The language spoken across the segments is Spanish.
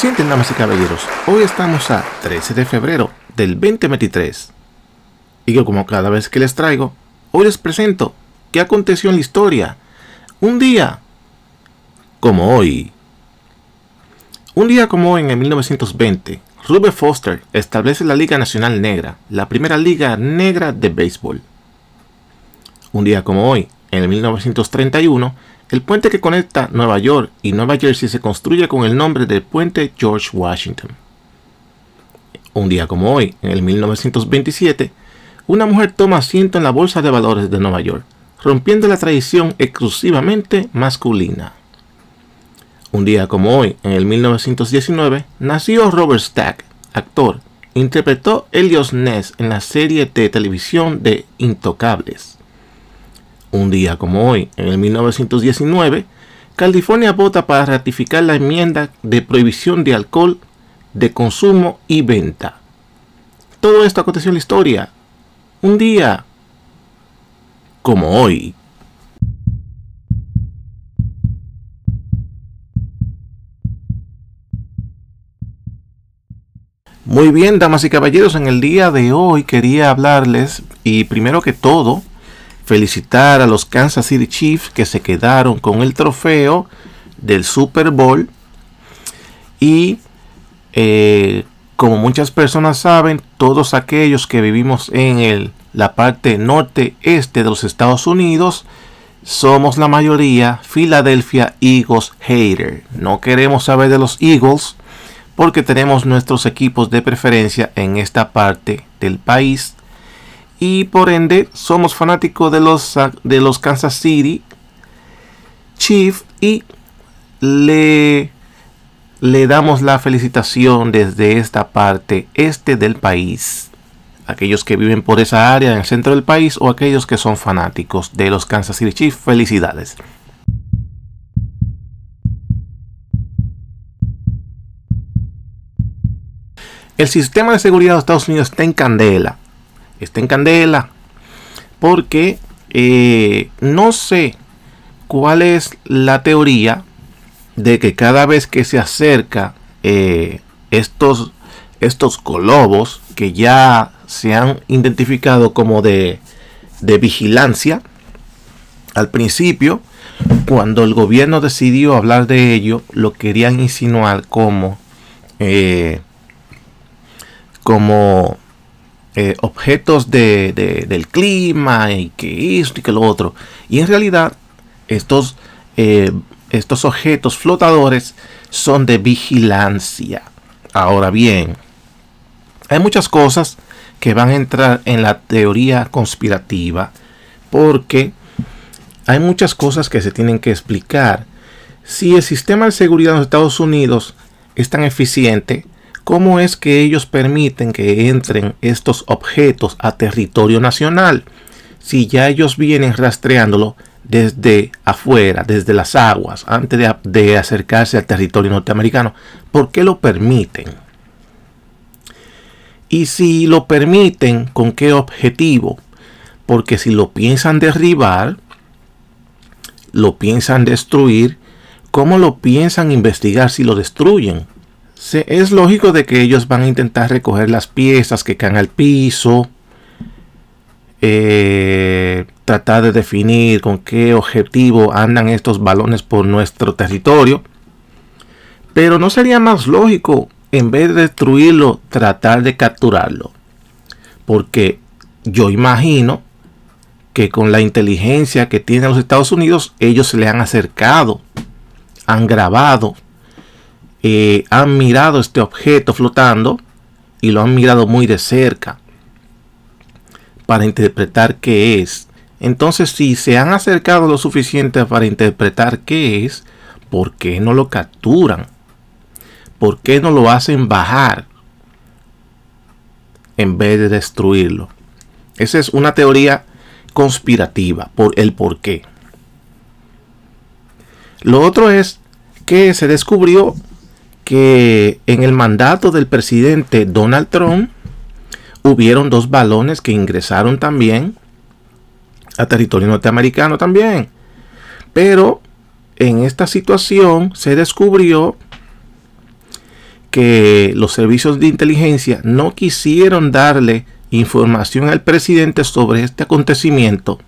sienten, damas y caballeros? Hoy estamos a 13 de febrero del 2023. Y que como cada vez que les traigo, hoy les presento qué aconteció en la historia. Un día como hoy. Un día como hoy en 1920, Rube Foster establece la Liga Nacional Negra, la primera liga negra de béisbol. Un día como hoy, en 1931, el puente que conecta Nueva York y Nueva Jersey se construye con el nombre del puente George Washington. Un día como hoy, en el 1927, una mujer toma asiento en la Bolsa de Valores de Nueva York, rompiendo la tradición exclusivamente masculina. Un día como hoy, en el 1919, nació Robert Stack, actor. Interpretó Elios Ness en la serie de televisión de Intocables. Un día como hoy, en el 1919, California vota para ratificar la enmienda de prohibición de alcohol de consumo y venta. Todo esto aconteció en la historia. Un día como hoy. Muy bien, damas y caballeros, en el día de hoy quería hablarles y primero que todo felicitar a los Kansas City Chiefs que se quedaron con el trofeo del Super Bowl. Y eh, como muchas personas saben, todos aquellos que vivimos en el, la parte norte-este de los Estados Unidos, somos la mayoría Philadelphia Eagles hater. No queremos saber de los Eagles porque tenemos nuestros equipos de preferencia en esta parte del país y por ende somos fanáticos de los, de los Kansas City Chiefs y le, le damos la felicitación desde esta parte este del país. Aquellos que viven por esa área en el centro del país o aquellos que son fanáticos de los Kansas City Chiefs, felicidades. El sistema de seguridad de Estados Unidos está en candela está en candela. Porque eh, no sé cuál es la teoría de que cada vez que se acerca eh, estos, estos globos que ya se han identificado como de, de vigilancia, al principio, cuando el gobierno decidió hablar de ello, lo querían insinuar como, eh, como eh, objetos del clima y que esto y que lo otro. Y en realidad estos, eh, estos objetos flotadores son de vigilancia. Ahora bien, hay muchas cosas que van a entrar en la teoría conspirativa porque hay muchas cosas que se tienen que explicar. Si el sistema de seguridad de los Estados Unidos es tan eficiente, ¿Cómo es que ellos permiten que entren estos objetos a territorio nacional? Si ya ellos vienen rastreándolo desde afuera, desde las aguas, antes de, acercarse al territorio norteamericano, ¿por qué lo permiten? Y si lo permiten, ¿con qué objetivo? Porque si lo piensan derribar, lo piensan destruir, ¿cómo lo piensan investigar si lo destruyen? Es lógico de que ellos van a intentar recoger las piezas que caen al piso, eh, tratar de definir con qué objetivo andan estos balones por nuestro territorio. Pero no sería más lógico, en vez de destruirlo, tratar de capturarlo. Porque yo imagino que con la inteligencia que tienen los Estados Unidos, ellos se le han acercado, han grabado eh, han mirado este objeto flotando y lo han mirado muy de cerca para interpretar qué es. Entonces, si se han acercado lo suficiente para interpretar qué es, ¿por qué no lo capturan? ¿Por qué no lo hacen bajar en vez de destruirlo? Esa es una teoría conspirativa por el por qué. Lo otro es que se descubrió que en el mandato del presidente Donald Trump hubieron dos balones que ingresaron también a territorio norteamericano también. Pero en esta situación se descubrió que los servicios de inteligencia no quisieron darle información al presidente sobre este acontecimiento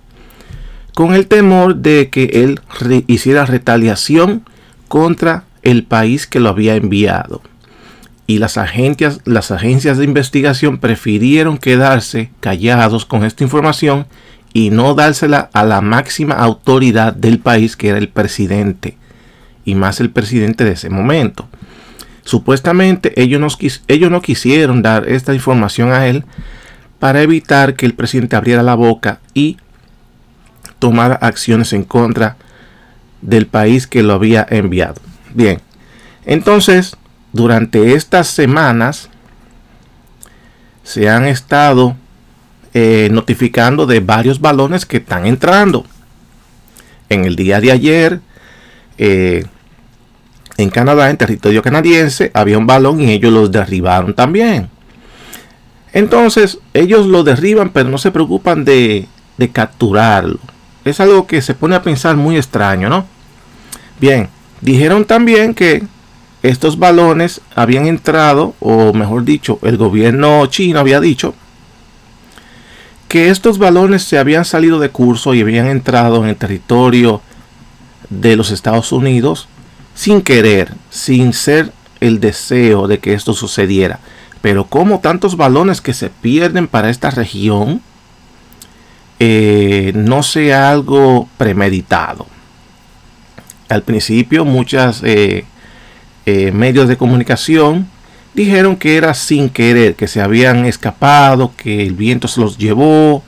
con el temor de que él hiciera retaliación contra el país que lo había enviado. Y las agencias, las agencias de investigación prefirieron quedarse callados con esta información y no dársela a la máxima autoridad del país que era el presidente y más el presidente de ese momento. Supuestamente ellos ellos no quisieron dar esta información a él para evitar que el presidente abriera la boca y tomara acciones en contra del país que lo había enviado. Bien, entonces durante estas semanas se han estado eh, notificando de varios balones que están entrando. En el día de ayer, eh, en Canadá, en territorio canadiense, había un balón y ellos los derribaron también. Entonces, ellos lo derriban, pero no se preocupan de, de capturarlo. Es algo que se pone a pensar muy extraño, ¿no? Bien, dijeron también que estos balones habían entrado, o mejor dicho, el gobierno chino había dicho que estos balones se habían salido de curso y habían entrado en el territorio de los Estados Unidos sin querer, sin ser el deseo de que esto sucediera. Pero como tantos balones que se pierden para esta región, eh, no sea algo premeditado. Al principio muchas eh, eh, medios de comunicación dijeron que era sin querer, que se habían escapado, que el viento se los llevó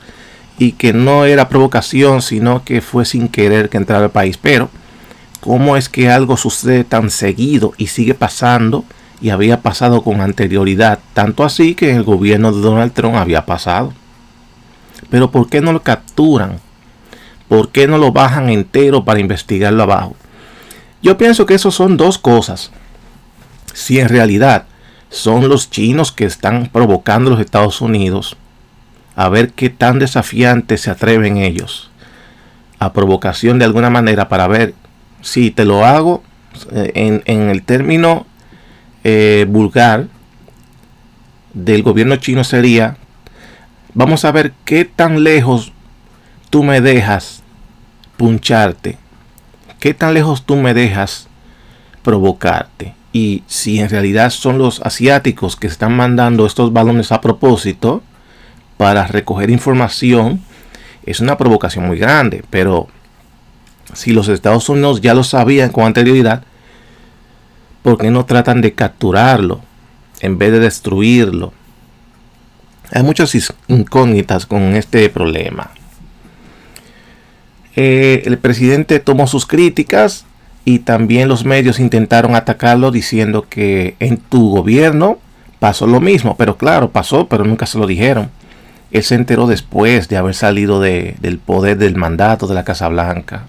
y que no era provocación, sino que fue sin querer que entrara al país. Pero cómo es que algo sucede tan seguido y sigue pasando y había pasado con anterioridad, tanto así que en el gobierno de Donald Trump había pasado. Pero ¿por qué no lo capturan? ¿Por qué no lo bajan entero para investigarlo abajo? Yo pienso que eso son dos cosas. Si en realidad son los chinos que están provocando los Estados Unidos, a ver qué tan desafiante se atreven ellos a provocación de alguna manera para ver si te lo hago eh, en, el término eh, vulgar del gobierno chino sería, vamos a ver qué tan lejos tú me dejas puncharte, qué tan lejos tú me dejas provocarte. Y si en realidad son los asiáticos que están mandando estos balones a propósito para recoger información, es una provocación muy grande, pero si los Estados Unidos ya lo sabían con anterioridad, ¿por qué no tratan de capturarlo en vez de destruirlo? Hay muchas incógnitas con este problema. Eh, el presidente tomó sus críticas y también los medios intentaron atacarlo diciendo que en tu gobierno pasó lo mismo, pero claro, pasó, pero nunca se lo dijeron. Él se enteró después de haber salido del poder del mandato de la Casa Blanca.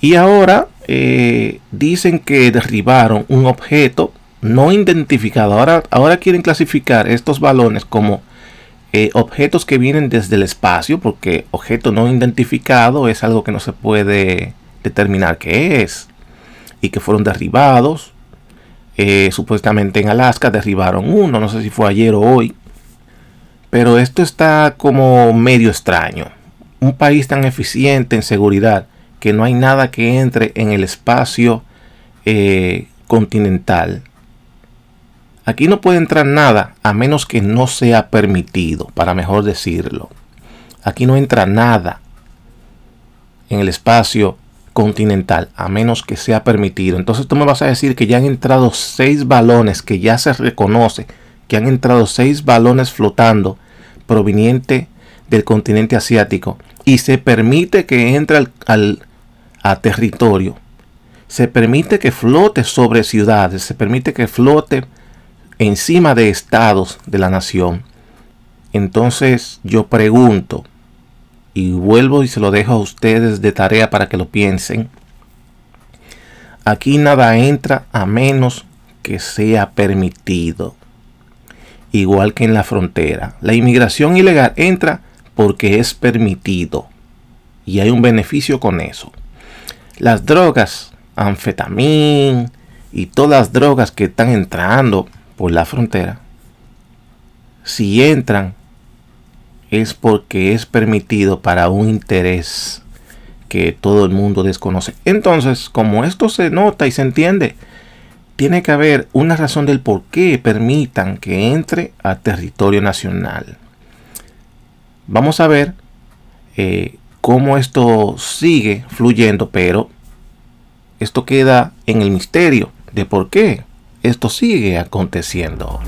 Y ahora eh, dicen que derribaron un objeto no identificado. Ahora, ahora quieren clasificar estos balones como eh, objetos que vienen desde el espacio, porque objeto no identificado es algo que no se puede determinar qué es. Y que fueron derribados. Eh, supuestamente en Alaska derribaron uno, no sé si fue ayer o hoy. Pero esto está como medio extraño. Un país tan eficiente en seguridad que no hay nada que entre en el espacio eh, continental. Aquí no puede entrar nada a menos que no sea permitido, para mejor decirlo. Aquí no entra nada en el espacio continental a menos que sea permitido. Entonces tú me vas a decir que ya han entrado seis balones, que ya se reconoce que han entrado seis balones flotando proveniente del continente asiático y se permite que entre al a territorio. Se permite que flote sobre ciudades, se permite que flote encima de estados de la nación. Entonces yo pregunto, y vuelvo y se lo dejo a ustedes de tarea para que lo piensen. Aquí nada entra a menos que sea permitido. Igual que en la frontera. La inmigración ilegal entra porque es permitido. Y hay un beneficio con eso. Las drogas, anfetamín, y todas las drogas que están entrando la frontera, si entran es porque es permitido para un interés que todo el mundo desconoce. Entonces, como esto se nota y se entiende, tiene que haber una razón del por qué permitan que entre a territorio nacional. Vamos a ver eh, cómo esto sigue fluyendo, pero esto queda en el misterio de por qué esto sigue aconteciendo.